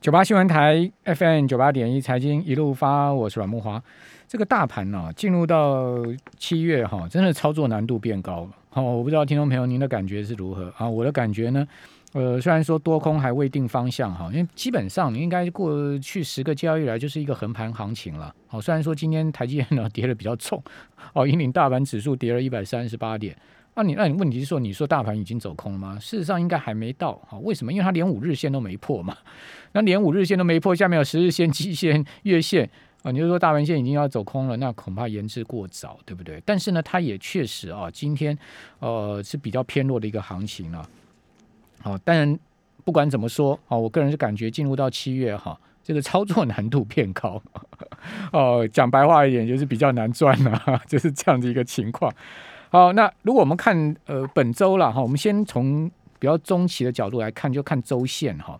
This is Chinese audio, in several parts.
九八新闻台 FM 九八点一财经一路发，我是阮木华。这个大盘呢，进入到七月哈，真的操作难度变高了。好，我不知道听众朋友您的感觉是如何啊？我的感觉呢，呃，虽然说多空还未定方向哈，因为基本上应该过去十个交易来就是一个横盘行情了。好，虽然说今天台积电呢跌的比较重，哦，引领大盘指数跌了一百三十八点。那你那你问题是说，你说大盘已经走空了吗？事实上应该还没到。好，为什么？因为它连五日线都没破嘛。那连五日线都没破，下面有十日线、季线、月线啊，你就说大盘线已经要走空了，那恐怕言之过早，对不对？但是呢，它也确实啊，今天呃是比较偏弱的一个行情了。好，当然不管怎么说，哦，我个人是感觉进入到七月哈，这个操作难度变高。哦，讲白话一点，就是比较难赚了，就是这样的一个情况。好，那如果我们看呃本周了哈，我们先从比较中期的角度来看，就看周线哈。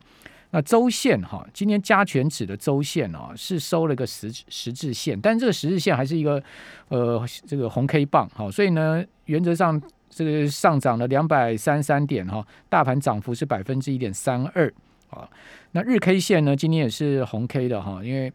那周线哈，今天加权指的周线哦，是收了个十十字线，但这个十字线还是一个呃这个红 K 棒哈，所以呢，原则上这个上涨了两百三三点哈，大盘涨幅是百分之一点三二啊。那日 K 线呢，今天也是红 K 的哈，因为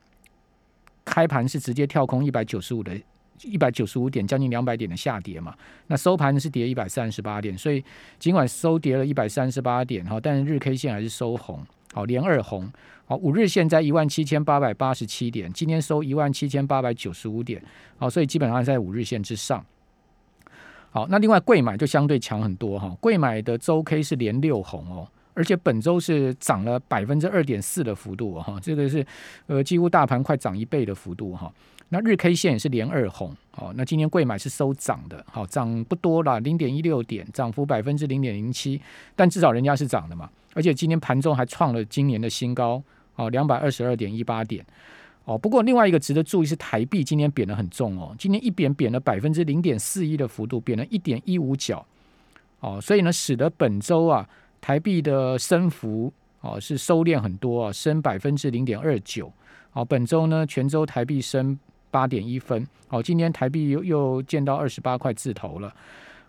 开盘是直接跳空一百九十五的，一百九十五点，将近两百点的下跌嘛。那收盘是跌一百三十八点，所以尽管收跌了一百三十八点哈，但是日 K 线还是收红。好，连二红，好，五日线在一万七千八百八十七点，今天收一万七千八百九十五点，好，所以基本上在五日线之上。好，那另外贵买就相对强很多哈，贵买的周 K 是连六红哦，而且本周是涨了百分之二点四的幅度哈，这个是呃几乎大盘快涨一倍的幅度哈。那日 K 线也是连二红，好，那今天贵买是收涨的，好，涨不多了，零点一六点，涨幅百分之零点零七，但至少人家是涨的嘛。而且今天盘中还创了今年的新高，哦，两百二十二点一八点，哦。不过另外一个值得注意是台币今天贬得很重哦，今天一贬贬了百分之零点四一的幅度，贬了一点一五角，哦，所以呢，使得本周啊台币的升幅哦是收敛很多啊，升百分之零点二九，哦，本周呢全周台币升八点一分，哦，今天台币又又见到二十八块字头了。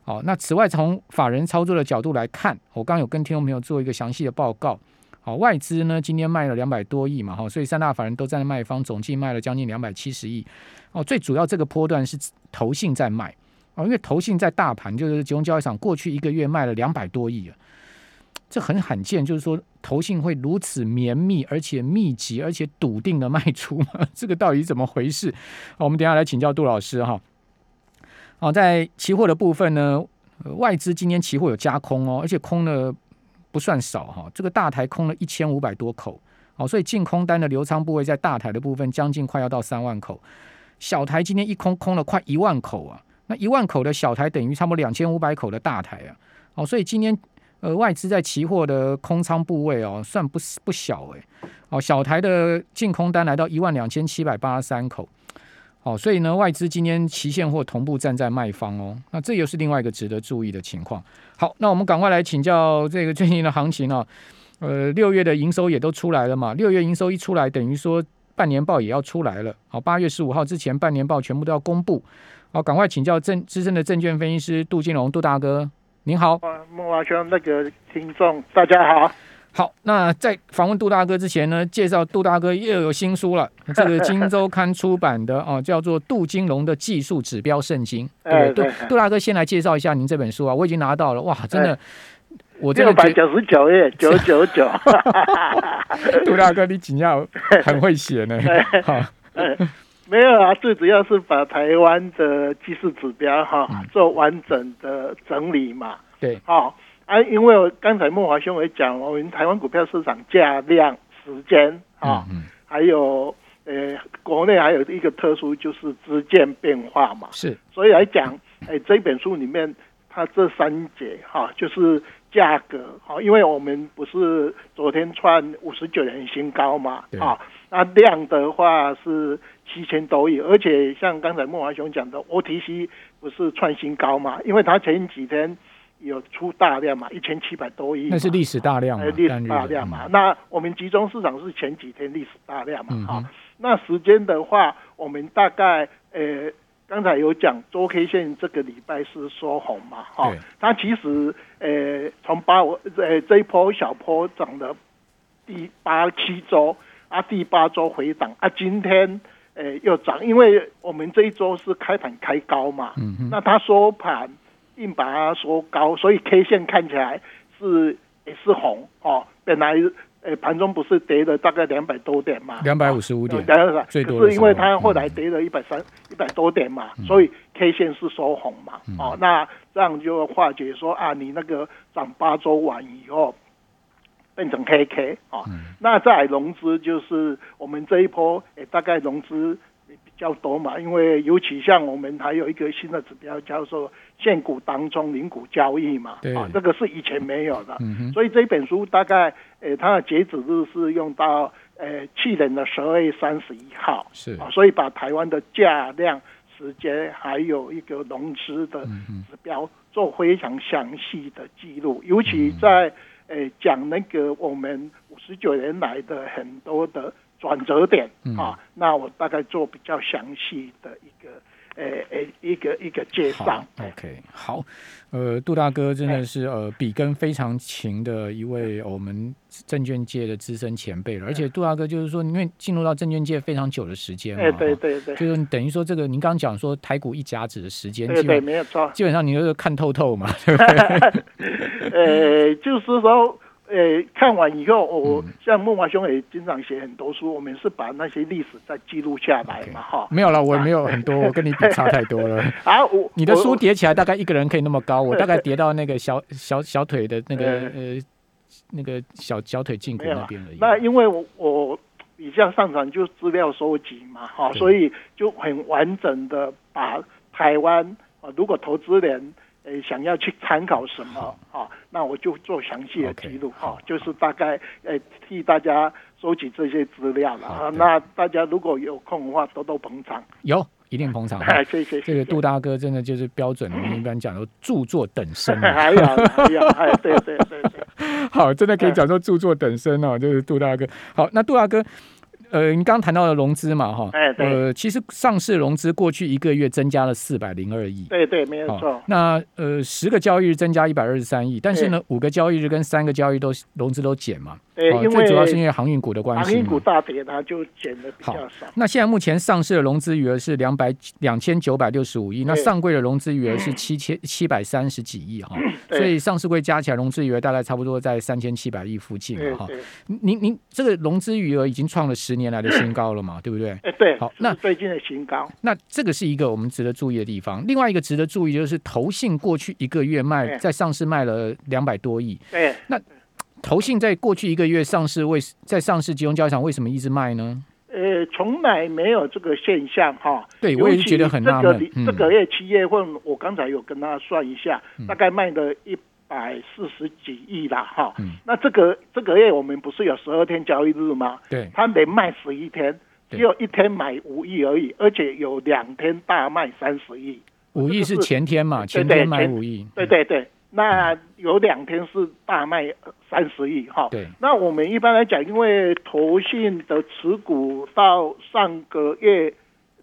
好，那此外从法人操作的角度来看，我刚有跟听众朋友做一个详细的报告。好，外资呢今天卖了两百多亿嘛，哈，所以三大法人都在卖方，总计卖了将近两百七十亿。哦，最主要这个波段是投信在卖，哦，因为投信在大盘就是集中交易场过去一个月卖了两百多亿啊，这很罕见，就是说投信会如此绵密而且密集而且笃定的卖出吗？这个到底怎么回事？好，我们等下来请教杜老师哈。好，在期货的部分呢，外资今天期货有加空哦，而且空的不算少哈。这个大台空了一千五百多口，哦，所以净空单的流仓部位在大台的部分将近快要到三万口，小台今天一空空了快一万口啊。那一万口的小台等于差不多两千五百口的大台啊。哦，所以今天呃外资在期货的空仓部位哦，算不不小哎。哦，小台的净空单来到一万两千七百八十三口。哦，所以呢，外资今天期现货同步站在卖方哦，那这又是另外一个值得注意的情况。好，那我们赶快来请教这个最近的行情啊。呃，六月的营收也都出来了嘛，六月营收一出来，等于说半年报也要出来了。好，八月十五号之前半年报全部都要公布。好，赶快请教证资深的证券分析师杜金龙杜大哥，您好。莫华兄，那个听众大家好。好，那在访问杜大哥之前呢，介绍杜大哥又有新书了。这个《金周刊》出版的哦，叫做《杜金龙的技术指标圣经》。对对，杜大哥先来介绍一下您这本书啊，我已经拿到了。哇，真的，我六百九十九页，九九九。杜大哥，你紧要很会写呢。好，没有啊，最主要是把台湾的技术指标哈做完整的整理嘛。对，好。啊，因为刚才莫华兄也讲，我们台湾股票市场价量时间啊，还有呃，国内还有一个特殊就是资建变化嘛，是，所以来讲，哎，这本书里面它这三节哈，就是价格哈，因为我们不是昨天创五十九年新高嘛，啊，那量的话是七千多亿，而且像刚才孟华雄讲的，OTC 不是创新高嘛，因为它前几天。有出大量嘛？一千七百多亿，那是历史大量，历史大量嘛。那我们集中市场是前几天历史大量嘛？哈，那时间的话，我们大概呃，刚才有讲周 K 线这个礼拜是收红嘛？哈，它其实呃，从八我呃这一波小波涨了第八七周啊，第八周回档啊，今天诶又涨，因为我们这一周是开盘开高嘛，嗯那它收盘硬把它收高，所以 K 线看起来是也是红哦，本来。诶，盘中不是跌了大概两百多点嘛？两百五十五点，最多是因为它后来跌了一百三一百多点嘛，所以 K 线是收红嘛。哦，那这样就化解说啊，你那个涨八周完以后变成 KK 哦，那在融资就是我们这一波诶，大概融资比。较多嘛，因为尤其像我们还有一个新的指标叫做现股当中零股交易嘛，啊，这个是以前没有的，所以这本书大概，呃，它的截止日是用到，呃，去年的十二月三十一号，是。啊，所以把台湾的价量、时间还有一个融资的指标做非常详细的记录，尤其在，诶，讲那个我们五十九年来的很多的。转折点啊，那我大概做比较详细的一个，诶诶，一个一个介绍。OK，好，呃，杜大哥真的是呃笔耕非常勤的一位我们证券界的资深前辈了，而且杜大哥就是说，因为进入到证券界非常久的时间嘛，对对对，就是等于说这个您刚刚讲说台股一甲子的时间，对对，没有错，基本上你就是看透透嘛，对不对？呃，就是说。呃，看完以后，我像孟华兄也经常写很多书，我们是把那些历史再记录下来嘛，哈。没有了，我没有很多，我跟你比差太多了。啊，我你的书叠起来大概一个人可以那么高，我 大概叠到那个小小小腿的那个呃那个小小腿胫骨那边而已。那因为我我比较擅长就资料收集嘛，哈，所以就很完整的把台湾啊，如果投资人。诶，想要去参考什么啊？那我就做详细的记录哈，就是大概诶替大家收集这些资料了啊。那大家如果有空的话，多多捧场。有，一定捧场。谢谢。这个杜大哥真的就是标准，我们一般讲说著作等身。还有，还有，哎，对对对对。好，真的可以讲说著作等身哦，就是杜大哥。好，那杜大哥。呃，你刚刚谈到了融资嘛，哈，哎，对，呃，其实上市融资过去一个月增加了四百零二亿，对对，没有错。那呃，十个交易日增加一百二十三亿，但是呢，五个交易日跟三个交易都融资都减嘛，对，因为最主要是因为航运股的关系，航运股大跌，它就减的比较少。那现在目前上市的融资余额是两百两千九百六十五亿，那上柜的融资余额是七千七百三十几亿哈，所以上市柜加起来融资余额大概差不多在三千七百亿附近哈。您您这个融资余额已经创了十年来的新高了。嘛，对不对？哎，对，好，那最近的新高，那这个是一个我们值得注意的地方。另外一个值得注意就是，投信过去一个月卖在上市卖了两百多亿。对，那投信在过去一个月上市为在上市集中交易场为什么一直卖呢？呃，从来没有这个现象哈。对，我也是觉得很纳闷。这个月七月份，我刚才有跟他算一下，大概卖了一百四十几亿啦哈。那这个这个月我们不是有十二天交易日吗？对，他连卖十一天。只有一天买五亿而已，而且有两天大卖三十亿。五亿是前天嘛？前天买五亿。对对对，那有两天是大卖三十亿哈。对。那我们一般来讲，因为投信的持股到上个月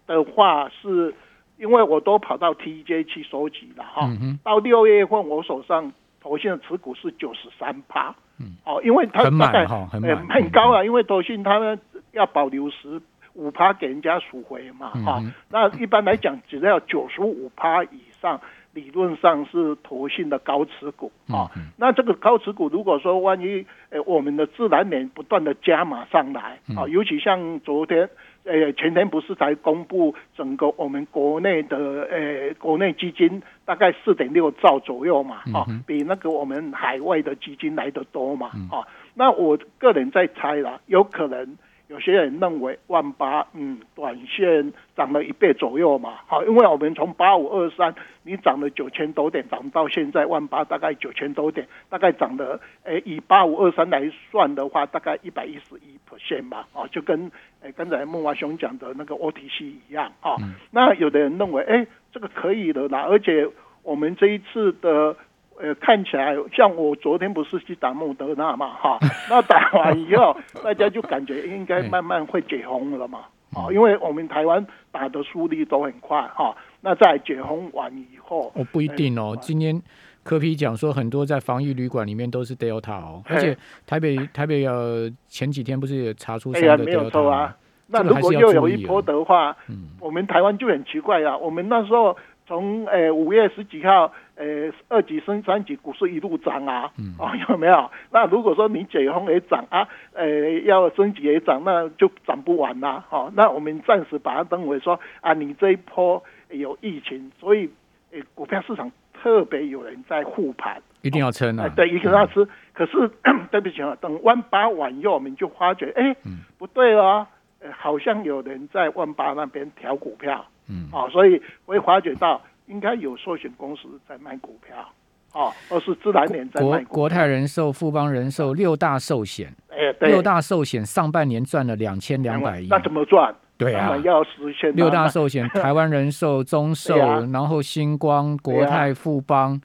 的话，是因为我都跑到 TJ 去收集了哈。嗯到六月份，我手上投信的持股是九十三趴。嗯。哦，因为它大概很很高啊，因为投信他们要保留十。五趴给人家赎回嘛，哈，那一般来讲，只要九十五趴以上，理论上是投信的高持股啊。那这个高持股，如果说万一，呃，我们的自然年不断的加码上来啊，尤其像昨天，呃，前天不是才公布整个我们国内的，呃，国内基金大概四点六兆左右嘛，啊，比那个我们海外的基金来的多嘛，啊，那我个人在猜啦，有可能。有些人认为万八，嗯，短线涨了一倍左右嘛，好，因为我们从八五二三，你涨了九千多点，涨到现在万八大概九千多点，大概涨了，诶，以八五二三来算的话，大概一百一十一 percent 吧，哦，就跟诶刚才孟华兄讲的那个 OTC 一样，啊，那有的人认为，哎，这个可以的啦，而且我们这一次的。呃，看起来像我昨天不是去打莫德纳嘛，哈，那打完以后，大家就感觉应该慢慢会解封了嘛，啊，因为我们台湾打的速率都很快，哈，那在解封完以后，哦，不一定哦，今天柯皮讲说，很多在防疫旅馆里面都是 Delta 哦，而且台北台北呃前几天不是也查出三个 Delta 啊？那如果又有一波的话，嗯，我们台湾就很奇怪啊。我们那时候从呃五月十几号，呃二级升三级，股市一路涨啊，哦有没有？那如果说你解封也涨啊，呃要升级也涨，那就涨不完啦。好，那我们暂时把它当为说啊，你这一波有疫情，所以呃股票市场特别有人在护盘，一定要撑啊。对，一定要吃。可是对不起啊，等万八晚以后，我们就发觉，哎，不对哦。好像有人在万八那边调股票，嗯，哦，所以会发觉到应该有寿险公司在卖股票，哦，而是自然年在卖。国国泰人寿、富邦人寿六大寿险，哎，对六大寿险上半年赚了两千两百亿，那怎么赚？对啊，要实现六大寿险，台湾人寿、中寿，然后星光、国泰、富邦，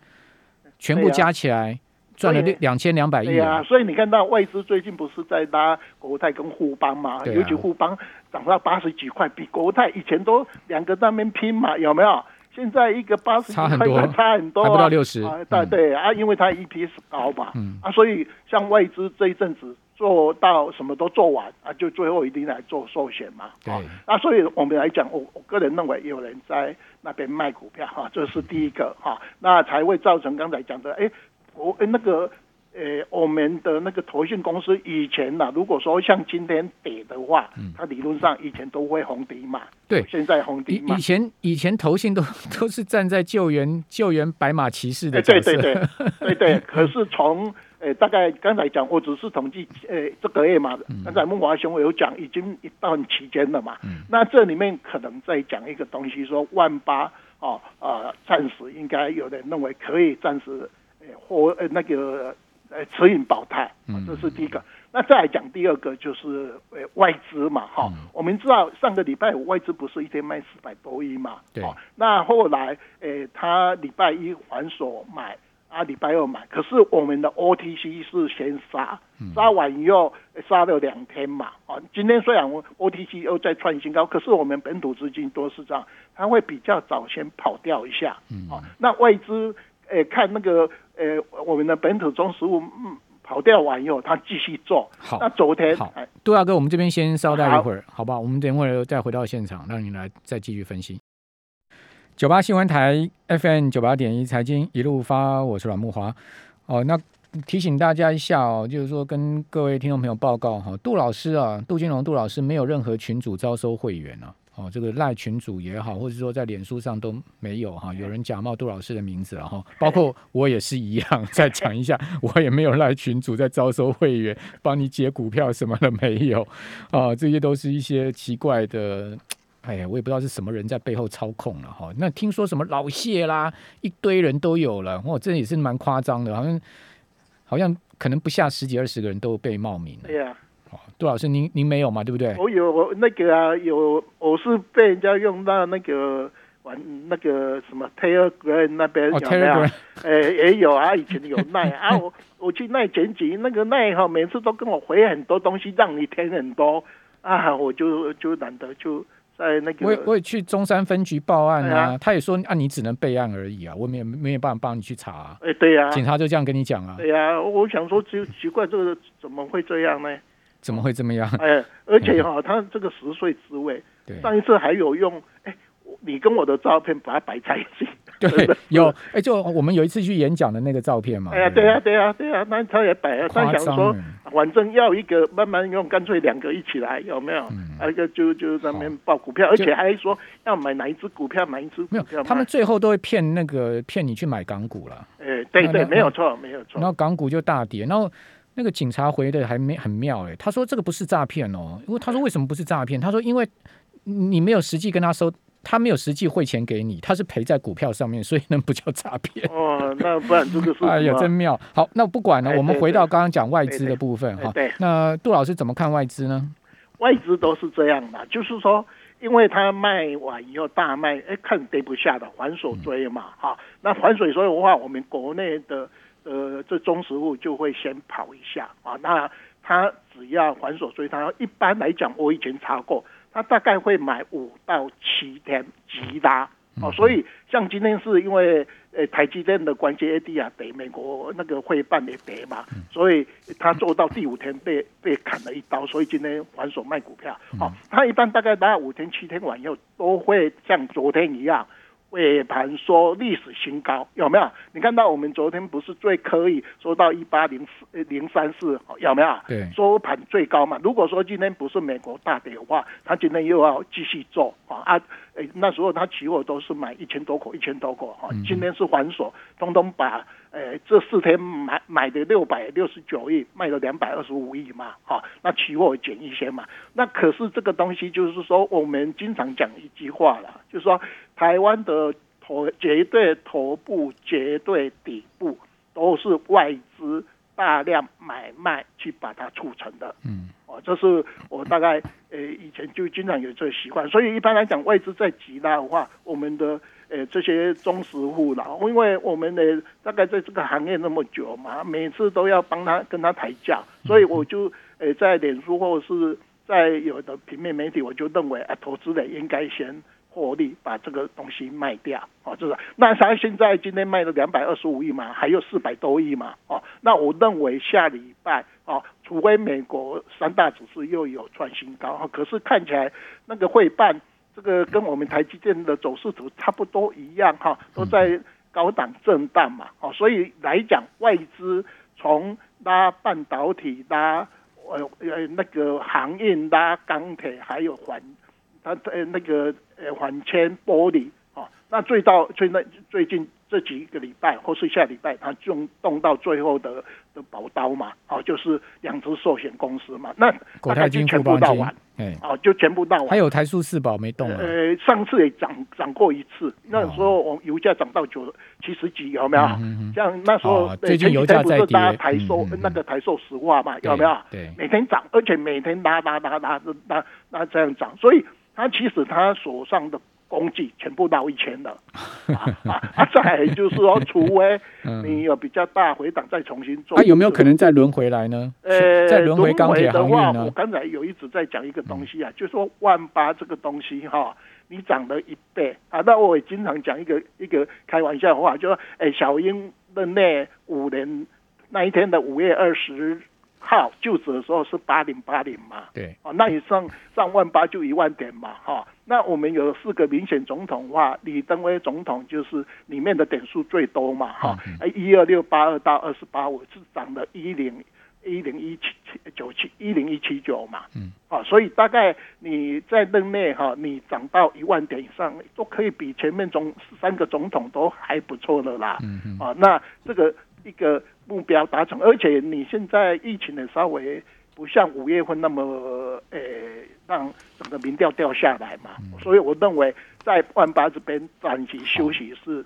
全部加起来。赚了两两千两百亿啊！所以你看到外资最近不是在拉国泰跟富邦嘛？尤其富邦涨到八十几块，比国泰以前都两个那边拼嘛，有没有？现在一个八十差很多，差很多，还不到六十。对对啊，因为它 EPS 高嘛，啊，所以像外资这一阵子做到什么都做完啊，就最后一定来做寿险嘛。对，那所以我们来讲，我我个人认为有人在那边卖股票哈，这是第一个哈，那才会造成刚才讲的哎。我那个，呃，我们的那个投信公司以前呐，如果说像今天跌的话，嗯，它理论上以前都会红底嘛，对，现在红底嘛。以前以前投信都都是站在救援救援白马骑士的角色，对对对 对对。可是从呃大概刚才讲，我只是统计呃这个月嘛，刚才孟华兄有讲已经一段期间了嘛，嗯，那这里面可能在讲一个东西，说万八哦呃暂时应该有人认为可以暂时呃。或呃那个呃持盈保泰，这是第一个。那再来讲第二个就是呃外资嘛，哈，我们知道上个礼拜五外资不是一天卖四百多亿嘛，对。那后来呃他礼拜一还手买，啊礼拜二买，可是我们的 OTC 是先杀，杀完以后杀了两天嘛，啊今天虽然 OTC 又在创新高，可是我们本土资金都是这样，它会比较早先跑掉一下，嗯，啊那外资。诶，看那个呃，我们的本土中食物嗯跑掉完以后，他继续做。好，那昨天好，杜大哥，我们这边先稍待一会儿，好不好？我们等会儿再回到现场，让你来再继续分析。九八新闻台 FM 九八点一财经一路发，我是阮木华。哦，那提醒大家一下哦，就是说跟各位听众朋友报告哈，杜老师啊，杜金龙杜老师没有任何群主招收会员啊。哦，这个赖群主也好，或者说在脸书上都没有哈，有人假冒杜老师的名字了哈，包括我也是一样。再讲一下，我也没有赖群主在招收会员，帮你解股票什么的没有啊，这些都是一些奇怪的，哎呀，我也不知道是什么人在背后操控了哈。那听说什么老谢啦，一堆人都有了，哇，这也是蛮夸张的，好像好像可能不下十几二十个人都被冒名了。对呀。杜老师，您您没有嘛？对不对？我有，我那个啊，有，我是被人家用到那个玩那个什么 Telegram 那边有没有？哎，也有啊，以前有奈 啊，我我去奈剪辑，那个奈哈，每次都跟我回很多东西，让你填很多啊，我就就懒得就在那个。我也我也去中山分局报案啊，他也说啊，你只能备案而已啊，我没有没有办法帮你去查。哎，对呀，警察就这样跟你讲啊。对呀，我想说，奇奇怪，这个怎么会这样呢？怎么会这么样？哎，而且哈，他这个十岁之位，上一次还有用，哎，你跟我的照片把它摆在一起，对，有，哎，就我们有一次去演讲的那个照片嘛。哎呀，对呀，对呀，对呀，那他也摆了，他想说，反正要一个慢慢用，干脆两个一起来，有没有？一个就就在那边报股票，而且还说要买哪一只股票，哪一只股票。他们最后都会骗那个骗你去买港股了。哎，对对，没有错，没有错。然后港股就大跌，然后。那个警察回的还没很妙哎，他说这个不是诈骗哦，因为他说为什么不是诈骗？他说因为你没有实际跟他收，他没有实际汇钱给你，他是赔在股票上面，所以那不叫诈骗。哦，那不然这个是哎呀，真妙。好，那不管了，我们回到刚刚讲外资的部分哈。对。那杜老师怎么看外资呢？外资都是这样的，就是说，因为他卖完以后大卖，哎，看跌不下的反手追嘛，哈。那反手追的话，我们国内的。呃，这中实物就会先跑一下啊，那他只要还手追他，一般来讲我以前查过，他大概会买五到七天急拉哦，所以像今天是因为呃台积电的关系，A D 啊跌，美国那个会办也跌嘛，所以他做到第五天被被砍了一刀，所以今天还手卖股票。好，他一般大概大概五天七天完以后都会像昨天一样。尾盘说历史新高有没有？你看到我们昨天不是最可以说到一八零四零三四有没有？对，收盘最高嘛。如果说今天不是美国大跌的话，他今天又要继续做啊啊！诶，那时候他期货都是买一千多口，一千多口哈。今天是还手，通通把诶这四天买买的六百六十九亿卖了两百二十五亿嘛，哈。那期货减一些嘛。那可是这个东西就是说，我们经常讲一句话了，就是说。台湾的头绝对头部、绝对底部都是外资大量买卖去把它促成的。嗯，哦，这是我大概呃以前就经常有这个习惯，所以一般来讲，外资在急拉的话，我们的呃这些忠实户啦，因为我们的大概在这个行业那么久嘛，每次都要帮他跟他抬价，所以我就呃在脸书或者是在有的平面媒体，我就认为啊，投资人应该先。获利把这个东西卖掉，哦，就是那他现在今天卖了两百二十五亿嘛，还有四百多亿嘛，哦，那我认为下礼拜哦，除非美国三大指数又有创新高，可是看起来那个会办这个跟我们台积电的走势图差不多一样哈，都在高档震荡嘛，哦，所以来讲外资从拉半导体拉呃呃那个航运拉钢铁还有环。它呃那个呃缓铅玻璃啊，那最到最那最近这几个礼拜或是下礼拜，它就动到最后的的宝刀嘛，哦，就是两只寿险公司嘛，那国泰金、全部到完，哎，哦，就全部到完。还有台塑四宝没动呃，上次也涨涨过一次，那时候我油价涨到九七十几，有没有？像那时候最近油价在跌，台塑那个台塑石化嘛，有没有？对，每天涨，而且每天拉拉拉拉拉拉这样涨，所以。他其实他手上的工具全部到一千了，啊，再就是说，除非你有比较大回档再重新做，他有没有可能再轮回来呢？呃，再轮回钢铁航运呢？我刚才有一直在讲一个东西啊，就说万八这个东西哈，你涨了一倍啊，那我也经常讲一个一个开玩笑话，就说，哎，小英的那五年那一天的五月二十。号就职的时候是八零八零嘛，对，哦，那你上上万八就一万点嘛，哈，那我们有四个明显总统话，李登辉总统就是里面的点数最多嘛，哈，一二六八二到二十八五是涨了一零一零一七七九七一零一七九嘛，嗯，啊，所以大概你在任内哈，你涨到一万点以上，都可以比前面总三个总统都还不错的啦，嗯嗯，啊，那这个一个。目标达成，而且你现在疫情的稍微不像五月份那么，呃，让整个民调掉下来嘛，所以我认为在万八这边暂时休息是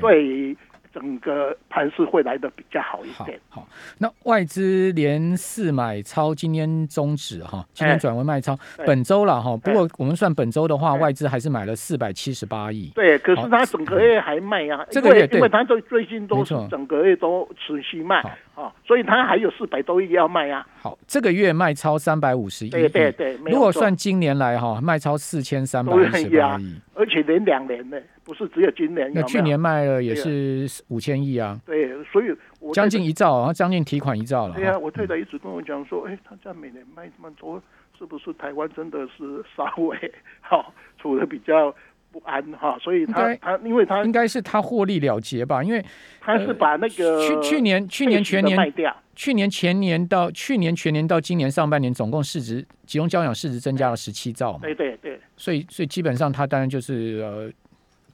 对。整个盘势会来的比较好一点。好，那外资连四买超，今天终止哈，今天转为卖超。本周了哈，不过我们算本周的话，外资还是买了四百七十八亿。对，可是它整个月还卖啊，这个月因为它最最近都是整个月都持续卖啊，所以它还有四百多亿要卖啊。好，这个月卖超三百五十亿。对对对，如果算今年来哈，卖超四千三百五十八亿，而且连两年呢。不是只有今年，那去年卖了也是五千亿啊。对，所以我将近一兆，然后将近提款一兆了。对啊，我太太一直跟我讲说，哎，他家每年卖这么多，是不是台湾真的是稍微好处的比较不安哈？所以他他因为他应该是他获利了结吧，因为他是把那个去去年去年全年卖掉，去年前年到去年全年到今年上半年，总共市值集中交养市值增加了十七兆嘛。对对对，所以所以基本上他当然就是呃。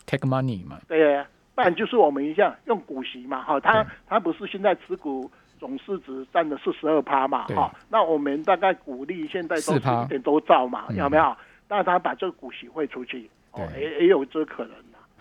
take money 嘛，对，不然就是我们一样用股息嘛，哈，他他不是现在持股总市值占了四十二趴嘛，哈，那我们大概股利现在都是一点多兆嘛，有没有？那他把这个股息汇出去，哦，也也有这可能。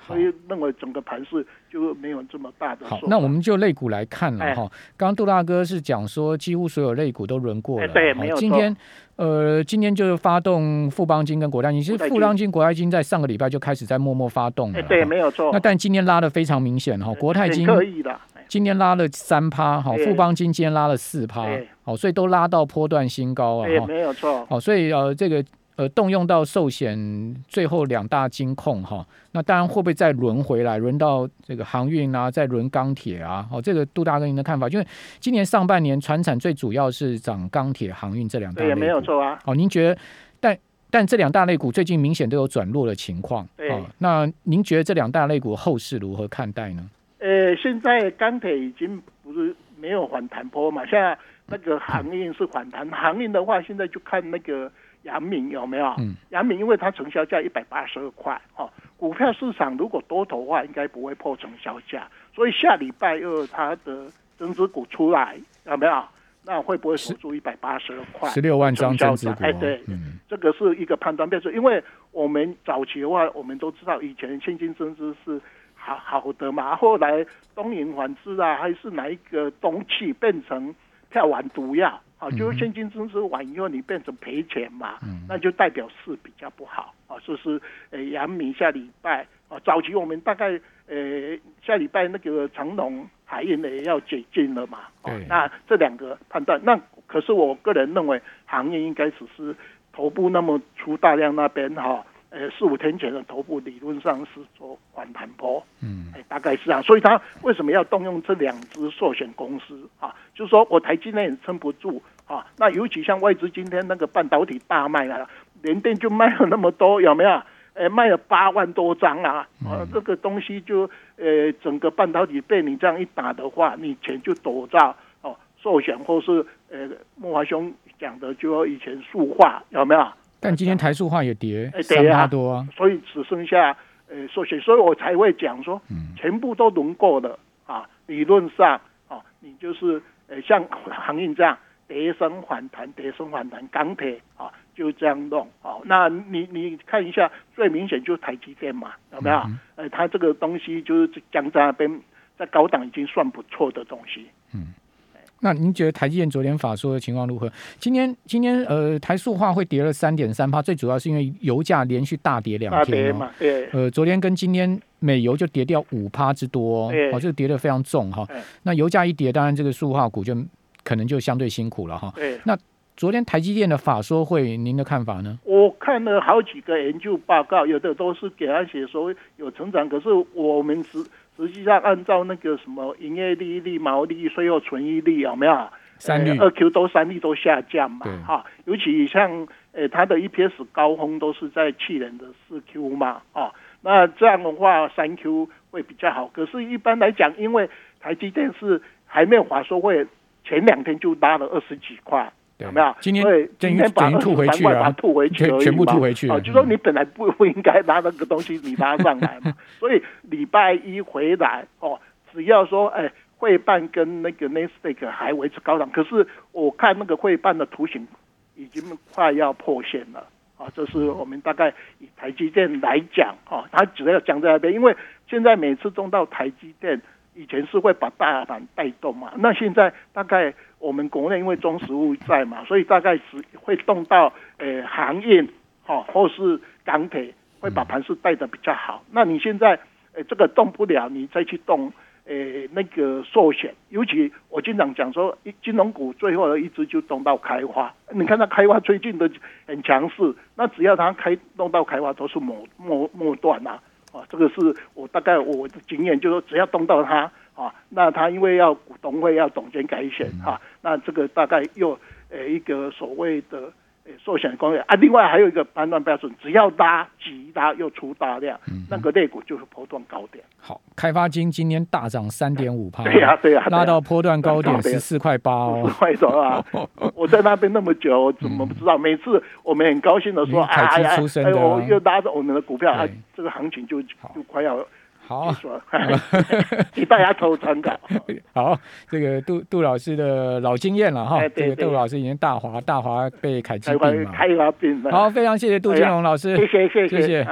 所以认为整个盘势就没有这么大的。好，那我们就类股来看了哈。刚刚杜大哥是讲说，几乎所有类股都轮过了。对，没有今天呃，今天就是发动富邦金跟国泰金，其实富邦金、国泰金在上个礼拜就开始在默默发动了。对，没有错。那但今天拉的非常明显哈，国泰金可以的。今天拉了三趴，好，富邦金今天拉了四趴，好，所以都拉到波段新高啊。没有错。好，所以呃，这个。呃动用到寿险最后两大金控哈，那当然会不会再轮回来，轮到这个航运啊，再轮钢铁啊？哦，这个杜大哥您的看法，因为今年上半年船产最主要是涨钢铁、航运这两大，也没有错啊。哦，您觉得？但但这两大类股最近明显都有转弱的情况。哦，那您觉得这两大类股后市如何看待呢？呃，现在钢铁已经不是没有反弹波嘛，现在那个航运是反弹。航运的话，现在就看那个阳明有没有。嗯。阳明因为它成交价一百八十二块，哦，股票市场如果多头的话，应该不会破成交价，所以下礼拜二它的增值股出来有没有？那会不会守住一百八十二块？十六万张增值股。哎，对，这个是一个判断标准，因为我们早期的话，我们都知道以前现金增资是。好好的嘛，后来东银反制啊，还是哪一个东气变成票完毒药啊？就是现金增值完以后，你变成赔钱嘛，那就代表市比较不好啊。就是呃，阳明下礼拜啊，早期我们大概呃下礼拜那个长隆海运的也要解禁了嘛。那这两个判断，那可是我个人认为，行业应该只是头部那么出大量那边哈。呃，四五天前的头部理论上是做反弹波，嗯，哎，大概是这样，所以他为什么要动用这两只寿险公司啊？就是说我台积电撑不住啊，那尤其像外资今天那个半导体大卖啊，连电就卖了那么多，有没有？哎，卖了八万多张啊，啊，这个东西就呃，整个半导体被你这样一打的话，你钱就躲在哦寿险或是呃莫华兄讲的就以前塑化有没有？但今天台塑化也跌三八多啊，所以只剩下呃寿险，所以我才会讲说，全部都轮过了啊。理论上啊，你就是呃像航运这样跌升反弹，跌升反弹，钢铁啊就这样弄啊。那你你看一下，最明显就是台积电嘛，有没有？呃，它这个东西就是江在那边在高档已经算不错的东西，嗯。那您觉得台积电昨天法说的情况如何？今天今天呃台塑化会跌了三点三帕，最主要是因为油价连续大跌两天嘛。对。呃，昨天跟今天美油就跌掉五趴之多，哦，这个跌的非常重哈。那油价一跌，当然这个塑化股就可能就相对辛苦了哈。对。那昨天台积电的法说会，您的看法呢？我看了好几个研究报告，有的都是给他写说有成长，可是我们实。实际上，按照那个什么营业利率、毛利、税后存益率有没有？三率二 Q 都三率都下降嘛？哈，尤其像呃，它的 EPS 高峰都是在去年的四 Q 嘛？啊，那这样的话三 Q 会比较好。可是，一般来讲，因为台积电是还没有法说会，前两天就拉了二十几块。有没有？今天今天把吐回去把吐回去，全部吐回去。哦，就说你本来不不应该拉那个东西，你拉上来嘛。所以礼拜一回来哦，只要说哎，汇办跟那个 n e s t a q 还维持高档，可是我看那个汇办的图形已经快要破线了啊。这是我们大概以台积电来讲哦，它主要讲在那边，因为现在每次中到台积电。以前是会把大盘带动嘛，那现在大概我们国内因为中实物在嘛，所以大概是会动到呃行业哈，或是钢铁会把盘势带的比较好。那你现在呃这个动不了，你再去动呃那个寿险，尤其我经常讲说，金融股最后的一只就动到开花。你看它开花最近的很强势，那只要它开动到开花，都是末末末段啊。啊，这个是我大概我的经验，就是说只要动到它啊，那它因为要股东会要总监改选啊，那这个大概又呃一个所谓的。寿险工业啊，另外还有一个判断标准，只要拉急拉又出大量，那个类股就是波段高点。好，开发金今天大涨三点五趴，对呀对呀，拉到波段高点十四块八哦，快走啊！我在那边那么久，怎么不知道？每次我们很高兴的说，哎呀，哎，我又拉着我们的股票，啊，这个行情就就快要。好，给大家抽参考。好，这个杜杜老师的老经验了哈。这个杜老师已经大华大华被凯基病嘛。开华病好，非常谢谢杜金龙老师。谢谢谢谢谢。